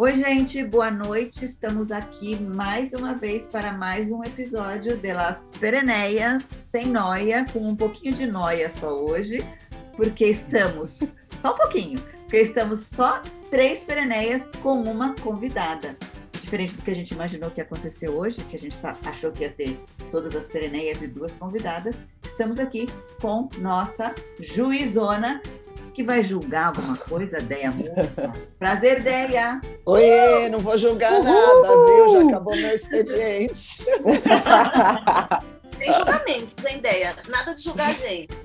Oi, gente, boa noite. Estamos aqui mais uma vez para mais um episódio de Las Pereneias, sem noia, com um pouquinho de noia só hoje, porque estamos, só um pouquinho, porque estamos só três Pereneias com uma convidada. Diferente do que a gente imaginou que ia acontecer hoje, que a gente tá, achou que ia ter todas as Pereneias e duas convidadas, estamos aqui com nossa juizona, que vai julgar alguma coisa, Deia. Prazer, Deia! Oi, não vou julgar Uhul. nada, viu? Já acabou meu expediente. Sem julgamentos, sem ideia. Nada de julgar a gente.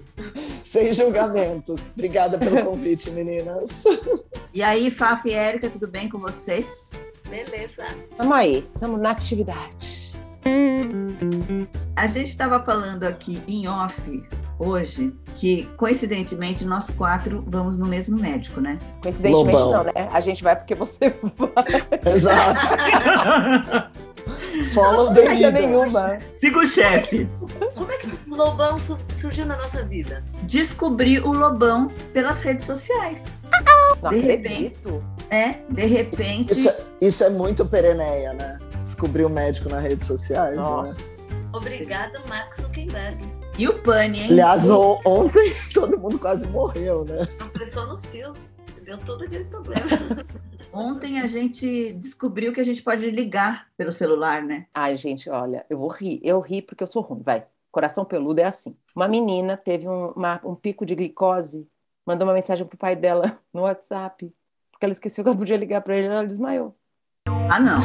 Sem julgamentos. Obrigada pelo convite, meninas. E aí, Faf e Érica, tudo bem com vocês? Beleza. Tamo aí, estamos na atividade. A gente estava falando aqui em off hoje que, coincidentemente, nós quatro vamos no mesmo médico, né? Coincidentemente Lobão. não, né? A gente vai porque você vai. Exato. Follow the leader. nenhuma. Siga o chefe. Como é que o Lobão surgiu na nossa vida? Descobri o Lobão pelas redes sociais. Não de acredito. Repente, é, de repente. Isso, é, isso é muito pereneia, né? Descobrir o médico nas redes sociais. Né? Nossa. Né? Obrigada, Mark Zuckerberg. E o Pani, hein? Aliás, ontem todo mundo quase morreu, né? A pressão nos fios. Deu todo aquele problema. Ontem a gente descobriu que a gente pode ligar pelo celular, né? Ai, gente, olha, eu vou rir. Eu ri porque eu sou ruim, vai. Coração peludo é assim. Uma menina teve um, uma, um pico de glicose, mandou uma mensagem pro pai dela no WhatsApp, porque ela esqueceu que ela podia ligar para ele, ela desmaiou. Ah, não.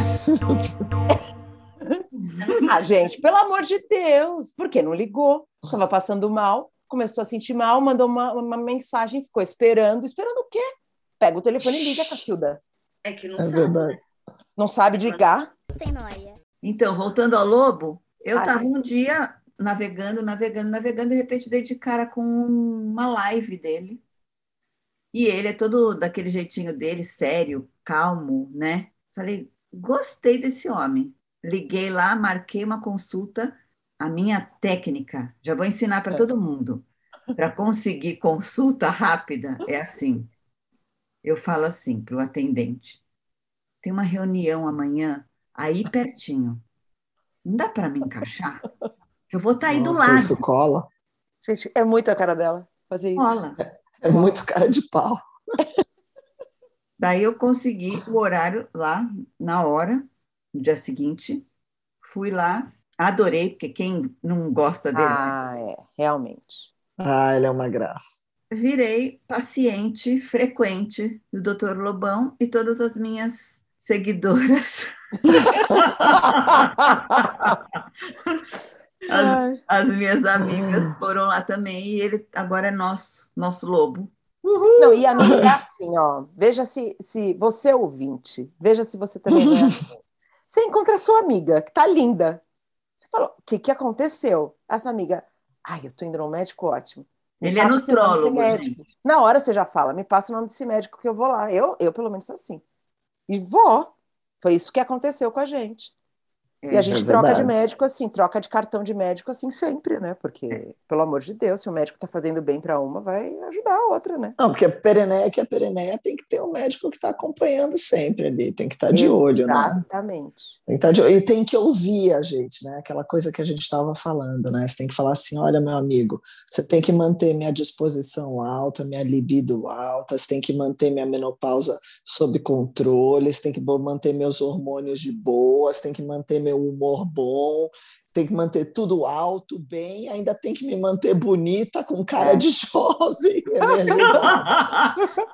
Ah, gente, pelo amor de Deus, por que não ligou? Estava passando mal, começou a sentir mal, mandou uma, uma mensagem, ficou esperando. Esperando o quê? Pega o telefone e liga, Cacilda. É que não é sabe. Verdade. Não sabe ligar? Sem noia. Então, voltando ao lobo, eu estava um dia navegando, navegando, navegando, de repente dei de cara com uma live dele. E ele é todo daquele jeitinho dele, sério, calmo, né? Falei, gostei desse homem. Liguei lá, marquei uma consulta. A minha técnica, já vou ensinar para todo mundo. Para conseguir consulta rápida, é assim. Eu falo assim para o atendente: tem uma reunião amanhã, aí pertinho. Não dá para me encaixar? Eu vou estar tá aí Nossa, do lado. Isso cola. Gente, é muito a cara dela fazer isso. Cola. É, é muito cara de pau. Daí eu consegui o horário lá na hora, no dia seguinte. Fui lá, adorei, porque quem não gosta dele. Ah, é, realmente. Ah, ele é uma graça. Virei paciente frequente do Dr. Lobão e todas as minhas seguidoras. as, as, minhas amigas foram lá também e ele agora é nosso, nosso lobo. Uhul. Não, e amiga, é assim, ó. Veja se, se você é ouvinte, veja se você também é assim. Você encontra a sua amiga, que tá linda. Você falou, o que, que aconteceu? A sua amiga, ai, eu tô indo no médico, ótimo. Me Ele é nutrólogo. Médico. Na hora você já fala, me passa o nome desse médico que eu vou lá. Eu, eu pelo menos, sou assim. E vou. Foi isso que aconteceu com a gente. É, e a gente é troca de médico assim, troca de cartão de médico assim sempre, né? Porque, é. pelo amor de Deus, se o médico está fazendo bem para uma, vai ajudar a outra, né? Não, porque a pereneia que a pereneia tem que ter um médico que está acompanhando sempre ali, tem que estar tá de olho, né? Exatamente. Tem que tá de olho. E tem que ouvir a gente, né? Aquela coisa que a gente estava falando, né? Você tem que falar assim: olha, meu amigo, você tem que manter minha disposição alta, minha libido alta, você tem que manter minha menopausa sob controle, você tem que manter meus hormônios de boa, você tem que manter meu humor bom, tem que manter tudo alto, bem, ainda tem que me manter bonita, com cara de jovem,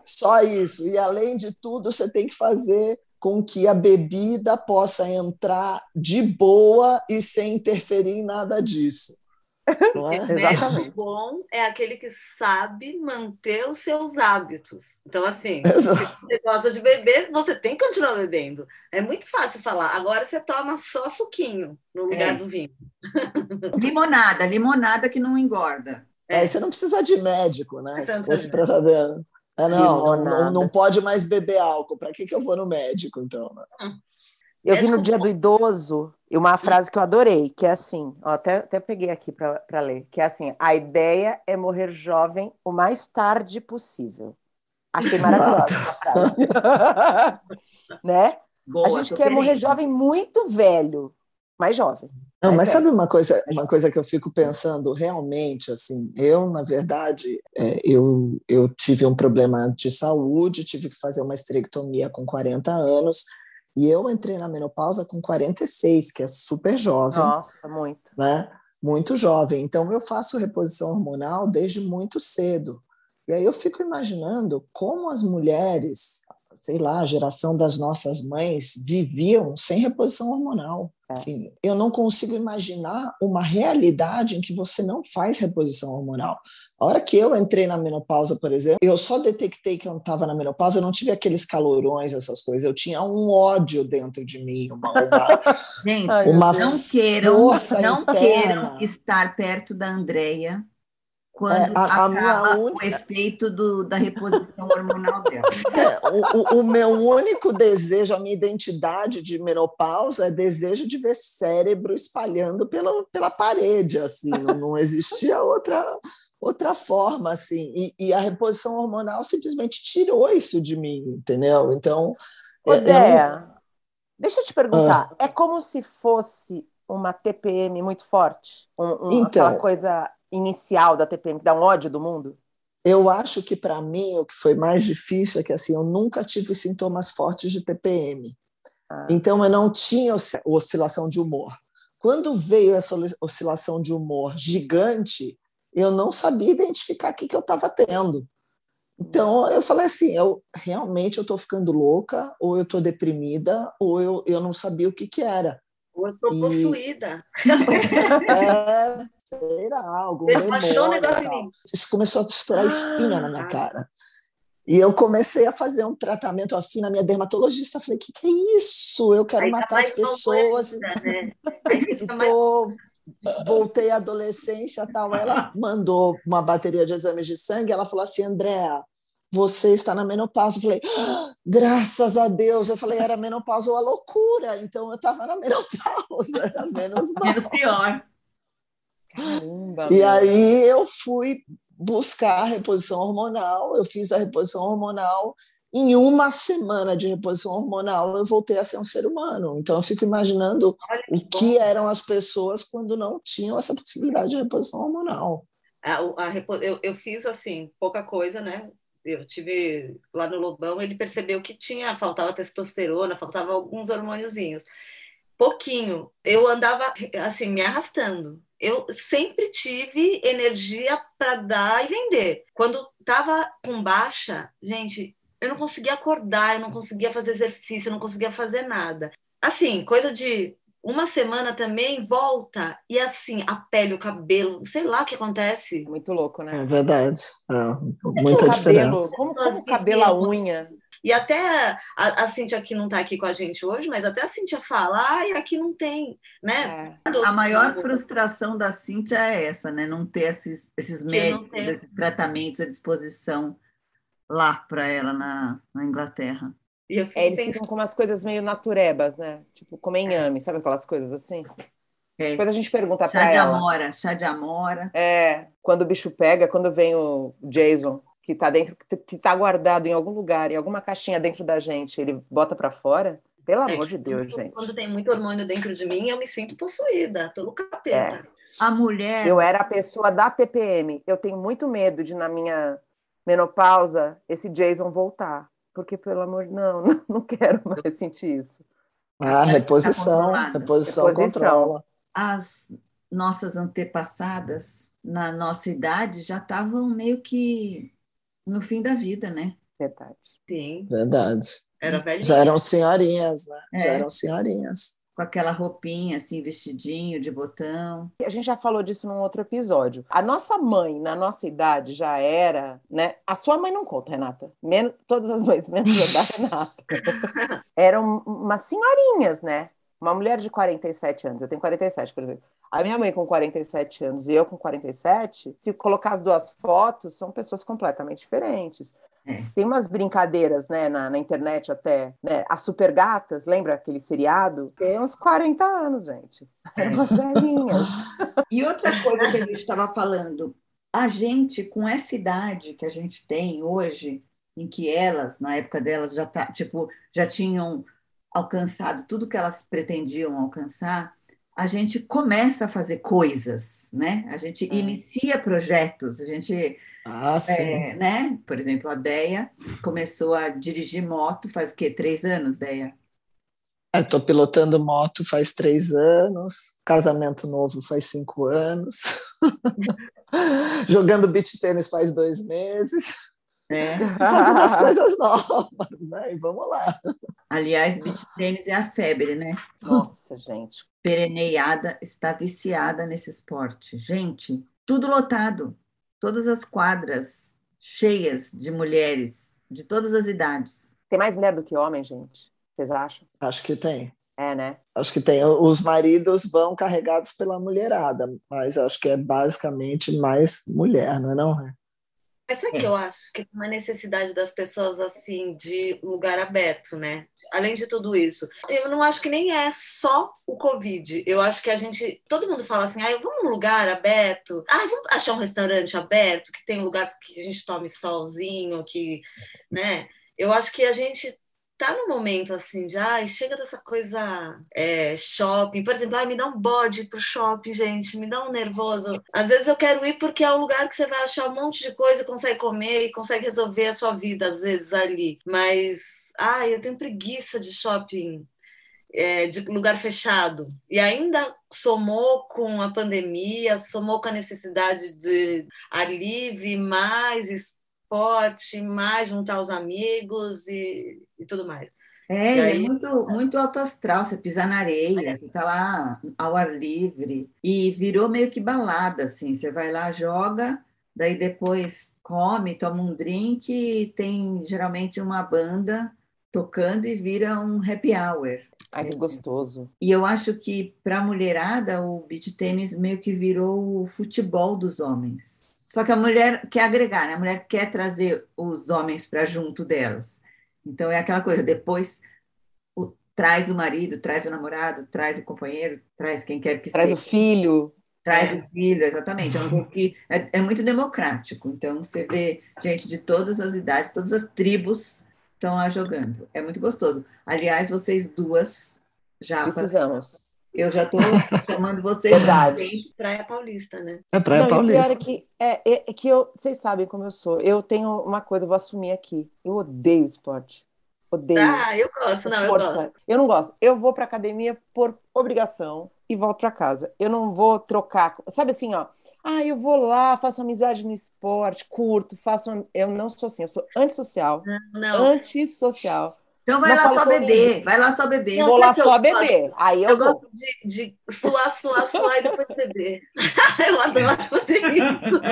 Só isso. E além de tudo, você tem que fazer com que a bebida possa entrar de boa e sem interferir em nada disso. É? Exatamente. bom é aquele que sabe manter os seus hábitos. Então, assim, Exato. se você gosta de beber, você tem que continuar bebendo. É muito fácil falar. Agora você toma só suquinho no lugar é. do vinho. Limonada, limonada que não engorda. É, você não precisa de médico, né? Se fosse para saber. É, não, não, não, pode mais beber álcool. Para que, que eu vou no médico, então? Né? Hum. Eu vi no Dia do Idoso uma frase que eu adorei, que é assim, ó, até, até peguei aqui para ler, que é assim, a ideia é morrer jovem o mais tarde possível. Achei maravilhosa. né? Boa, a gente quer morrer jovem muito velho, mais jovem. Não, mas sabe uma coisa, uma coisa que eu fico pensando realmente, assim, eu, na verdade, é, eu, eu tive um problema de saúde, tive que fazer uma esterectomia com 40 anos, e eu entrei na menopausa com 46, que é super jovem. Nossa, muito. Né? Muito jovem. Então, eu faço reposição hormonal desde muito cedo. E aí eu fico imaginando como as mulheres, sei lá, a geração das nossas mães viviam sem reposição hormonal. É. Assim, eu não consigo imaginar uma realidade em que você não faz reposição hormonal. A hora que eu entrei na menopausa, por exemplo, eu só detectei que eu não estava na menopausa, eu não tive aqueles calorões, essas coisas. Eu tinha um ódio dentro de mim, uma, uma, Gente, uma não queiram, não queiram estar perto da Andreia quando é, a, a minha o efeito do, da reposição hormonal dela. É, o, o, o, meu único desejo, a minha identidade de menopausa é desejo de ver cérebro espalhando pela, pela parede, assim, não, não existia outra, outra forma, assim, e, e, a reposição hormonal simplesmente tirou isso de mim, entendeu? Então... Odéia, não... deixa eu te perguntar, ah. é como se fosse uma TPM muito forte? Um, um, então, aquela coisa inicial da TPM, que dá um ódio do mundo? Eu acho que para mim o que foi mais difícil é que assim eu nunca tive sintomas fortes de TPM. Ah. Então eu não tinha oscilação de humor. Quando veio essa oscilação de humor gigante, eu não sabia identificar o que, que eu estava tendo. Então eu falei assim, eu realmente eu estou ficando louca, ou eu estou deprimida, ou eu, eu não sabia o que que era. Ou eu estou possuída. é, Será algo. Ele baixou um negócio em mim. Isso começou a estourar ah, espinha na minha cara. E eu comecei a fazer um tratamento afim na minha dermatologista. Falei, que que é isso? Eu quero Aí tá matar tá as pessoas. Né? tô, voltei à adolescência tal. Ela mandou uma bateria de exames de sangue. Ela falou assim, Andréa, você está na menopausa. Eu falei, ah, graças a Deus. Eu falei, era menopausa ou a loucura. Então eu estava na menopausa, era menos mal. Menos pior. Caramba, e meu. aí eu fui buscar a reposição hormonal, eu fiz a reposição hormonal. Em uma semana de reposição hormonal, eu voltei a ser um ser humano. Então, eu fico imaginando que o que eram as pessoas quando não tinham essa possibilidade de reposição hormonal. A, a, eu, eu fiz assim, pouca coisa, né? eu tive lá no Lobão, ele percebeu que tinha, faltava testosterona, faltava alguns hormôniozinhos. Pouquinho. Eu andava assim, me arrastando eu sempre tive energia para dar e vender. Quando estava com baixa, gente, eu não conseguia acordar, eu não conseguia fazer exercício, eu não conseguia fazer nada. Assim, coisa de uma semana também volta e assim, a pele, o cabelo, sei lá o que acontece. Muito louco, né? É verdade. É, muita diferença. como, como o cabelo, a unha. E até a, a Cíntia que não está aqui com a gente hoje, mas até a Cíntia fala, ah, e aqui não tem, né? É. A maior frustração da Cíntia é essa, né? Não ter esses, esses médicos, esses tratamentos à disposição lá para ela na, na Inglaterra. E eu é, eles pensando... ficam com umas coisas meio naturebas, né? Tipo, comer inhame, sabe aquelas coisas assim? É. Depois a gente pergunta para ela. Chá de amora, chá de amora. É, quando o bicho pega, quando vem o Jason que está dentro, que está guardado em algum lugar, em alguma caixinha dentro da gente, ele bota para fora? Pelo é, amor de Deus, quando, gente. Quando tem muito hormônio dentro de mim, eu me sinto possuída pelo capeta. É. A mulher. Eu era a pessoa da TPM. Eu tenho muito medo de, na minha menopausa, esse Jason voltar. Porque, pelo amor de não, não quero mais sentir isso. Ah, reposição. Tá reposição, reposição controla. As nossas antepassadas, na nossa idade, já estavam meio que no fim da vida, né? Verdade. Sim. Verdade. Era velhinha. Já eram senhorinhas, né? É. Já eram senhorinhas. Com aquela roupinha, assim, vestidinho de botão. A gente já falou disso num outro episódio. A nossa mãe, na nossa idade, já era, né? A sua mãe não conta, Renata. Menos, todas as mães, menos a da Renata. Eram umas senhorinhas, né? Uma mulher de 47 anos, eu tenho 47, por exemplo. A minha mãe com 47 anos e eu com 47, se colocar as duas fotos, são pessoas completamente diferentes. É. Tem umas brincadeiras, né, na, na internet até, né? As super gatas, lembra aquele seriado? Tem uns 40 anos, gente. É. Umas velhinhas. E outra coisa que a gente estava falando, a gente, com essa idade que a gente tem hoje, em que elas, na época delas, já, tá, tipo, já tinham alcançado tudo que elas pretendiam alcançar, a gente começa a fazer coisas, né? A gente é. inicia projetos, a gente, ah, é, né? Por exemplo, a Deia começou a dirigir moto faz o quê? Três anos, Deia? Estou pilotando moto faz três anos, casamento novo faz cinco anos, jogando beach tênis faz dois meses. É. Fazendo as coisas novas, né? E vamos lá. Aliás, beach tênis é a febre, né? Nossa, gente. Pereneiada está viciada nesse esporte. Gente, tudo lotado. Todas as quadras cheias de mulheres de todas as idades. Tem mais mulher do que homem, gente? Vocês acham? Acho que tem. É, né? Acho que tem. Os maridos vão carregados pela mulherada, mas acho que é basicamente mais mulher, não é não? Sabe que eu acho que tem uma necessidade das pessoas assim de lugar aberto, né? Além de tudo isso, eu não acho que nem é só o Covid. Eu acho que a gente, todo mundo fala assim, ah, vamos num lugar aberto, ah, vamos achar um restaurante aberto que tem um lugar que a gente tome solzinho, que, né? Eu acho que a gente tá no momento assim de ai, chega dessa coisa é, shopping, por exemplo, ai, me dá um bode pro shopping, gente, me dá um nervoso. Às vezes eu quero ir porque é o lugar que você vai achar um monte de coisa, consegue comer e consegue resolver a sua vida, às vezes, ali. Mas, ai, eu tenho preguiça de shopping. É, de lugar fechado. E ainda somou com a pandemia, somou com a necessidade de ar livre, mais esporte, mais juntar os amigos e, e tudo mais. É, é aí... é muito, muito alto astral, você pisar na areia, é. você tá lá ao ar livre, e virou meio que balada, assim, você vai lá, joga, daí depois come, toma um drink, e tem geralmente uma banda tocando e vira um happy hour. Ai, que gostoso. E eu acho que para a mulherada o beach tênis meio que virou o futebol dos homens. Só que a mulher quer agregar, né? A mulher quer trazer os homens para junto delas. Então é aquela coisa, depois o, traz o marido, traz o namorado, traz o companheiro, traz quem quer que traz seja. Traz o filho. Traz o filho, exatamente. É um jogo que é, é, muito democrático. Então você vê gente de todas as idades, todas as tribos estão lá jogando. É muito gostoso. Aliás, vocês duas já precisamos. Eu já estou chamando vocês Verdade. Praia Paulista, né? É Praia Não, Paulista. O pior é que, é, é, é, que eu, vocês sabem como eu sou. Eu tenho uma coisa, eu vou assumir aqui. Eu odeio esporte. Odeio. Ah, eu gosto, não, força. eu gosto. Eu não gosto. Eu vou para academia por obrigação e volto para casa. Eu não vou trocar. Sabe assim, ó. Ah, eu vou lá, faço amizade no esporte, curto, faço. Eu não sou assim, eu sou antissocial. Não, não. Antissocial. Então vai lá só beber, vai lá só beber. Não, vou lá só beber. Aí eu, eu gosto de, de suar, suar, suar e depois beber. eu adoro fazer isso.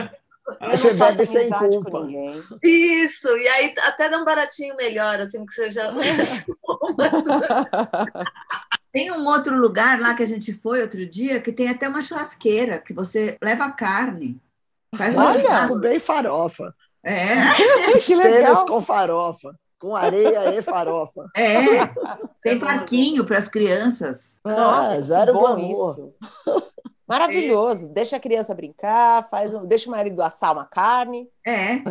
Você bebe sem culpa. Isso, e aí até dá um baratinho melhor, assim, que você já. tem um outro lugar lá que a gente foi outro dia que tem até uma churrasqueira, que você leva carne. Faz Olha, bem farofa. É. que legal. com farofa com areia e farofa. É, tem parquinho para as crianças. Ah, Nossa, zero bom isso. Maravilhoso. Deixa a criança brincar, faz um, deixa o marido assar uma carne. É.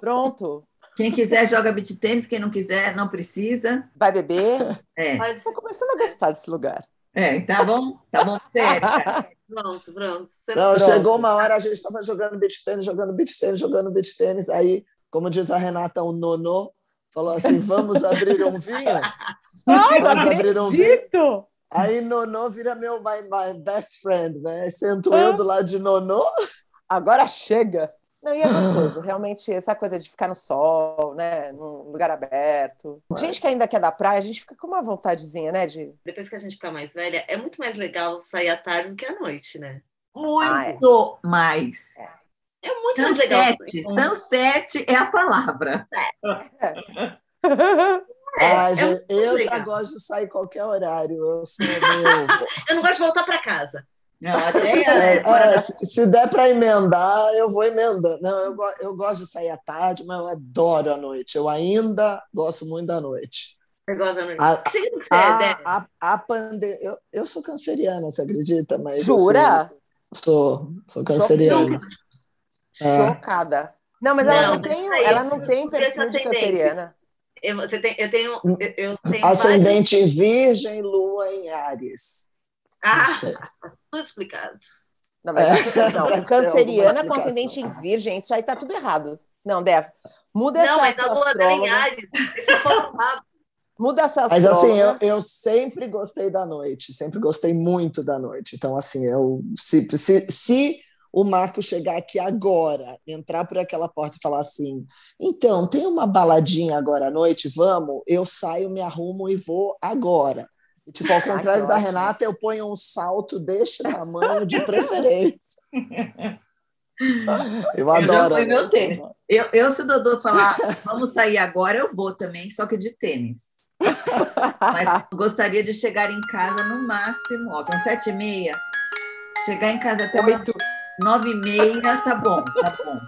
Pronto. Quem quiser joga beat tênis, quem não quiser não precisa. Vai beber. É. Estou começando a gostar desse lugar. É, tá bom, tá bom, sério. Pronto, pronto. Não, pronto. chegou uma hora, a gente estava jogando beat tênis, jogando beat tênis, jogando beat tênis, aí, como diz a Renata, o nono falou assim: vamos abrir um vinho? Ai, vamos abrir um vinho. Aí Nonô vira meu my, my best friend, né? Sento eu do lado de Nonô. Agora chega. Não, e é gostoso, realmente, essa coisa de ficar no sol, né, num lugar aberto. Mas... Gente que ainda quer da praia, a gente fica com uma vontadezinha, né, de... Depois que a gente ficar mais velha, é muito mais legal sair à tarde do que à noite, né? Muito ah, é. mais. É. É muito mais legal. Sunset é a palavra. É. É, ah, é eu legal. já gosto de sair qualquer horário. Eu, sou eu não gosto de voltar para casa. Não, até é, é, se, se der para emendar, eu vou emendando. Não, eu, eu gosto de sair à tarde, mas eu adoro a noite. Eu ainda gosto muito da noite. Eu gosto da noite. A, que a, é, a, a pande... eu, eu sou canceriana, você acredita? Mas, Jura? Assim, sou, sou canceriana. É. Chocada. Não, mas ela não, não tem, é ela não tem perfil de canceriana. Eu, você tem, eu tenho, eu tenho ascendente vários... em Virgem, Lua em Ares. Ah, tudo explicado. Não, mas é. não, canceriana com ascendente em Virgem, isso aí tá tudo errado. Não, Deve. Muda essa Não, mas a lua dela em Ares, Muda essa Mas assim, eu, eu sempre gostei da noite, sempre gostei muito da noite. Então, assim, eu se, se, se o Marco chegar aqui agora, entrar por aquela porta e falar assim: então, tem uma baladinha agora à noite, vamos? Eu saio, me arrumo e vou agora. E, tipo, ao contrário da Renata, eu ponho um salto deste tamanho de preferência. Eu adoro. Eu, meu tênis. Eu, eu, se o Dodô falar, vamos sair agora, eu vou também, só que de tênis. Mas gostaria de chegar em casa no máximo, ó, são sete e meia. Chegar em casa até oito Nove e meia, tá bom, tá bom.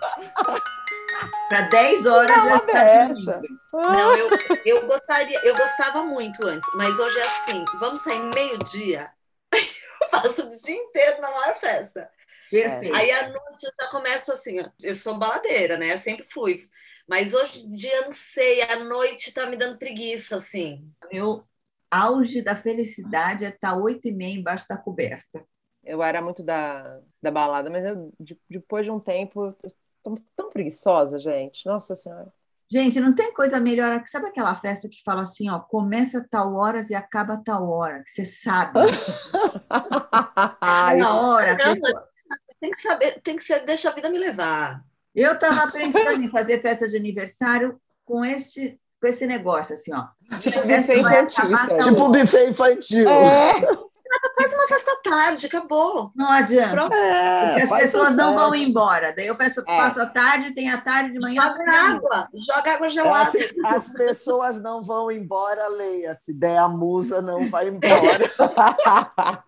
Para dez horas já está essa. Não, eu, eu gostaria, eu gostava muito antes, mas hoje é assim, vamos sair meio-dia, eu passo o dia inteiro na maior festa. Perfeito. Aí à noite eu já começo assim, eu sou baladeira, né? Eu sempre fui. Mas hoje em dia, não sei, a noite tá me dando preguiça, assim. Meu auge da felicidade é estar tá oito e meia embaixo da coberta. Eu era muito da, da balada, mas eu, de, depois de um tempo, eu tô tão preguiçosa, gente. Nossa Senhora. Gente, não tem coisa melhor. Sabe aquela festa que fala assim, ó, começa tal horas e acaba tal hora, que você sabe. Na hora. Pessoa... Tem que saber, tem que ser, deixa a vida me levar. Eu estava pensando em fazer festa de aniversário com este, com esse negócio, assim, ó. Tipo buffet infantil. Tipo buffet infantil. É faz uma festa tarde, acabou. Não adianta. É, as pessoas não vão embora. Daí eu peço, é. faço a tarde, tem a tarde de manhã. Joga água, joga água gelada. As, as pessoas não vão embora, leia. Se der a musa, não vai embora.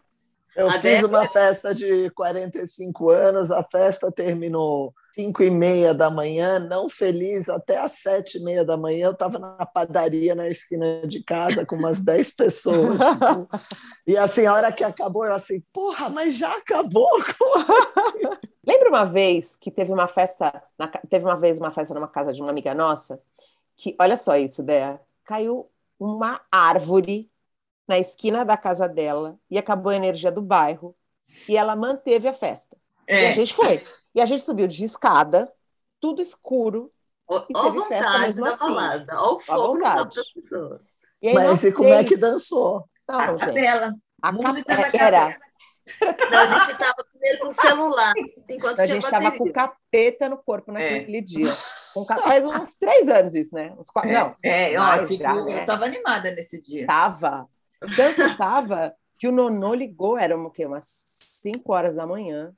eu a fiz uma festa de 45 anos, a festa terminou cinco e meia da manhã, não feliz, até às sete e meia da manhã, eu estava na padaria na esquina de casa com umas dez pessoas. Tipo, e assim, a hora que acabou, eu assim, porra, mas já acabou? Lembra uma vez que teve uma festa, na, teve uma vez uma festa numa casa de uma amiga nossa, que, olha só isso, Dea, caiu uma árvore na esquina da casa dela e acabou a energia do bairro e ela manteve a festa. É. E a gente foi. E a gente subiu de escada, tudo escuro. O, e teve vontade festa mesmo assim. Balada, o fogo pessoa. E aí Mas e como é que dançou? Não, a gente. capela. A música cap... era. Não, a gente estava primeiro com o celular, enquanto A gente estava com capeta no corpo naquele é. dia. Com cap... Faz uns três anos isso, né? Uns quatro... É, não. É, ó, tipo, já, né? eu estava animada nesse dia. Tava. Tanto tava que o Nonô ligou, era o quê? Umas cinco horas da manhã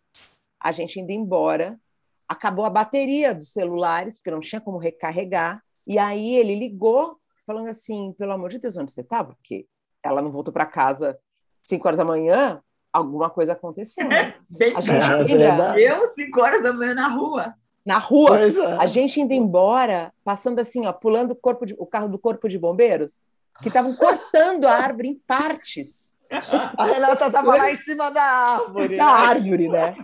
a gente indo embora, acabou a bateria dos celulares, porque não tinha como recarregar, e aí ele ligou, falando assim, pelo amor de Deus, onde você está? Porque ela não voltou para casa 5 horas da manhã, alguma coisa aconteceu. Né? a gente é Eu, 5 horas da manhã na rua. Na rua, é. a gente indo embora, passando assim, ó, pulando o, corpo de, o carro do corpo de bombeiros, que estavam cortando a árvore em partes. A Renata estava lá em cima da árvore. Da né? árvore, né?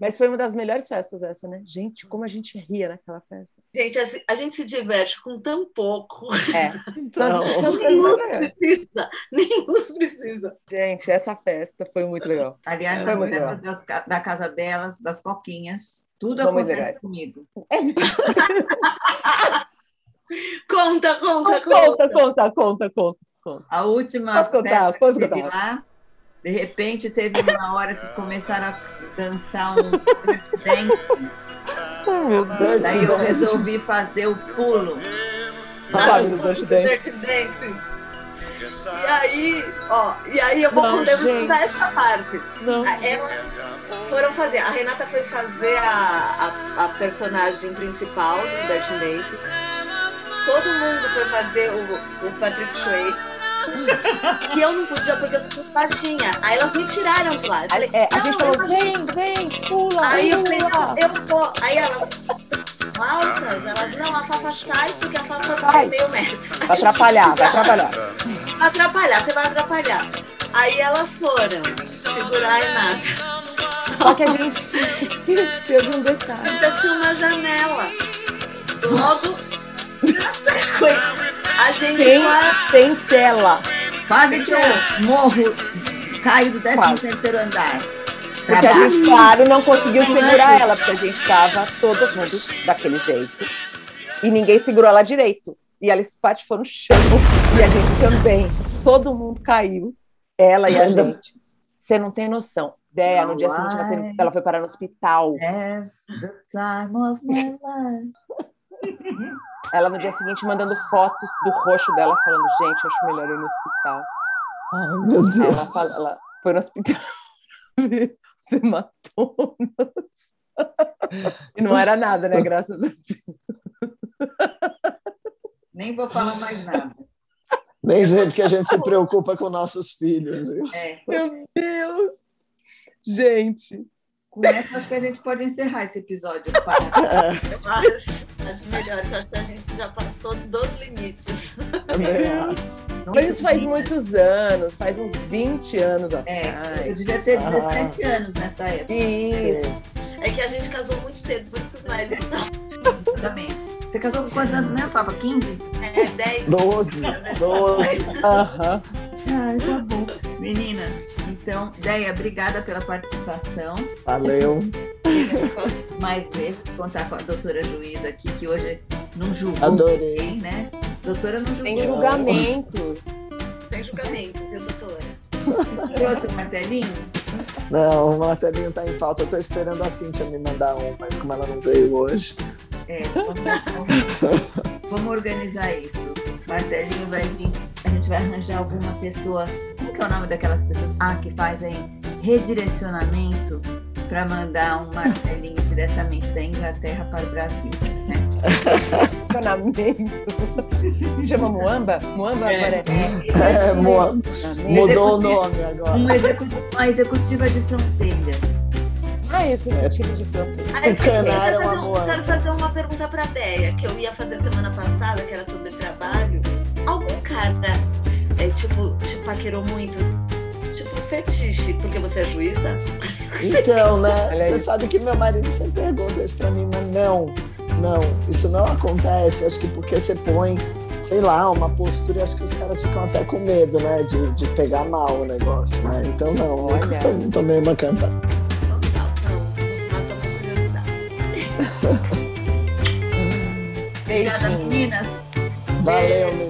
Mas foi uma das melhores festas essa, né? Gente, como a gente ria naquela festa. Gente, a, a gente se diverte com tão pouco. É. Então, nem precisa. Nem os precisa. Gente, essa festa foi muito legal. Aliás, foi muito legal. Das, da casa delas, das coquinhas, tudo foi acontece comigo. É. conta, conta, conta, conta, conta, conta, conta. A última posso contar, festa posso que contar. lá, de repente teve uma hora que começaram a dançar um dirty dance. meu Deus. Daí eu resolvi fazer o pulo. Ah, do dirty dance. dance. E aí, ó, e aí eu vou não, contar essa parte. Não. Ela foram fazer, a Renata foi fazer a, a, a personagem principal do Dirty Dance. Todo mundo foi fazer o, o Patrick Swayze que eu não podia porque eu sou baixinha. Aí elas me tiraram de lá. é, a gente falou, vem, vem, pula, Aí pula. eu falei, eu vou. Aí elas, altas, elas, não, a Fafa sai porque a Fafa tá meio metro. Vai atrapalhar, vai atrapalhar. Atrapalhar, você vai atrapalhar. Aí elas foram segurar e nada. Só que a gente de um detalhe. Então tinha uma janela. Logo, a gente sem, sem tela. Quase que o morro caiu do 13 terceiro andar. Porque a gente, claro, não conseguiu segurar ela, porque a gente estava todo mundo daquele jeito. E ninguém segurou ela direito. E ela espatifou no chão. E a gente também. Todo mundo caiu. Ela e a gente. Você não tem noção. Déia, no dia seguinte, ela foi, ela foi parar no hospital. É the time of my life. Ela no dia seguinte mandando fotos do rosto dela, falando, gente, acho melhor ir no hospital. Ai, meu Deus. Ela, fala, ela foi no hospital. Você matou E não era nada, né? Graças a Deus. Nem vou falar mais nada. Nem sei porque a gente se preocupa com nossos filhos. Viu? É. Meu Deus! Gente, com essa acho que a gente pode encerrar esse episódio. Eu acho, acho melhor, acho que a gente já passou dos limites. Mas isso faz muitos anos, faz uns 20 anos é, atrás. Eu devia ter 17 ah. anos nessa época. Isso. É. é que a gente casou muito cedo, por isso que os maridos Exatamente. Você casou com quantos anos mesmo, Papa? 15? É, 10. 12. 12. Aham. Ai, tá bom. Meninas, então, Deia, obrigada pela participação. Valeu. Mais vezes contar com a doutora Luísa aqui, que hoje não julgou Adorei. Ninguém, né? Doutora não julgou. Tem julgamento. Tem julgamento, viu, doutora? Trouxe o martelinho? Não, o martelinho tá em falta. Eu tô esperando a Cintia me mandar um, mas como ela não veio hoje. É, vamos, vamos organizar isso. Martelinho vai vir, a gente vai arranjar alguma pessoa. É o nome daquelas pessoas? Ah, que fazem redirecionamento para mandar um martelinho diretamente da Inglaterra para o Brasil. Né? Redirecionamento. Se chama Moamba? Moamba é, agora é. é Moamba. Mudou o nome agora. Uma executiva, uma executiva de fronteiras. Ah, esse é tipo de campo. Encanar é uma Quero fazer uma pergunta para a Deia, que eu ia fazer semana passada, que era sobre trabalho. Algum cara, é, tipo, te paquerou muito? Tipo, fetiche, porque você é juíza? Então, né? Você sabe que meu marido sempre pergunta isso pra mim, mas não, não, isso não acontece. Acho que porque você põe sei lá, uma postura, acho que os caras ficam até com medo, né, de, de pegar mal o negócio, né? Então, não, Olha. eu tomei uma canta. Obrigada, meninas. Valeu, meninas.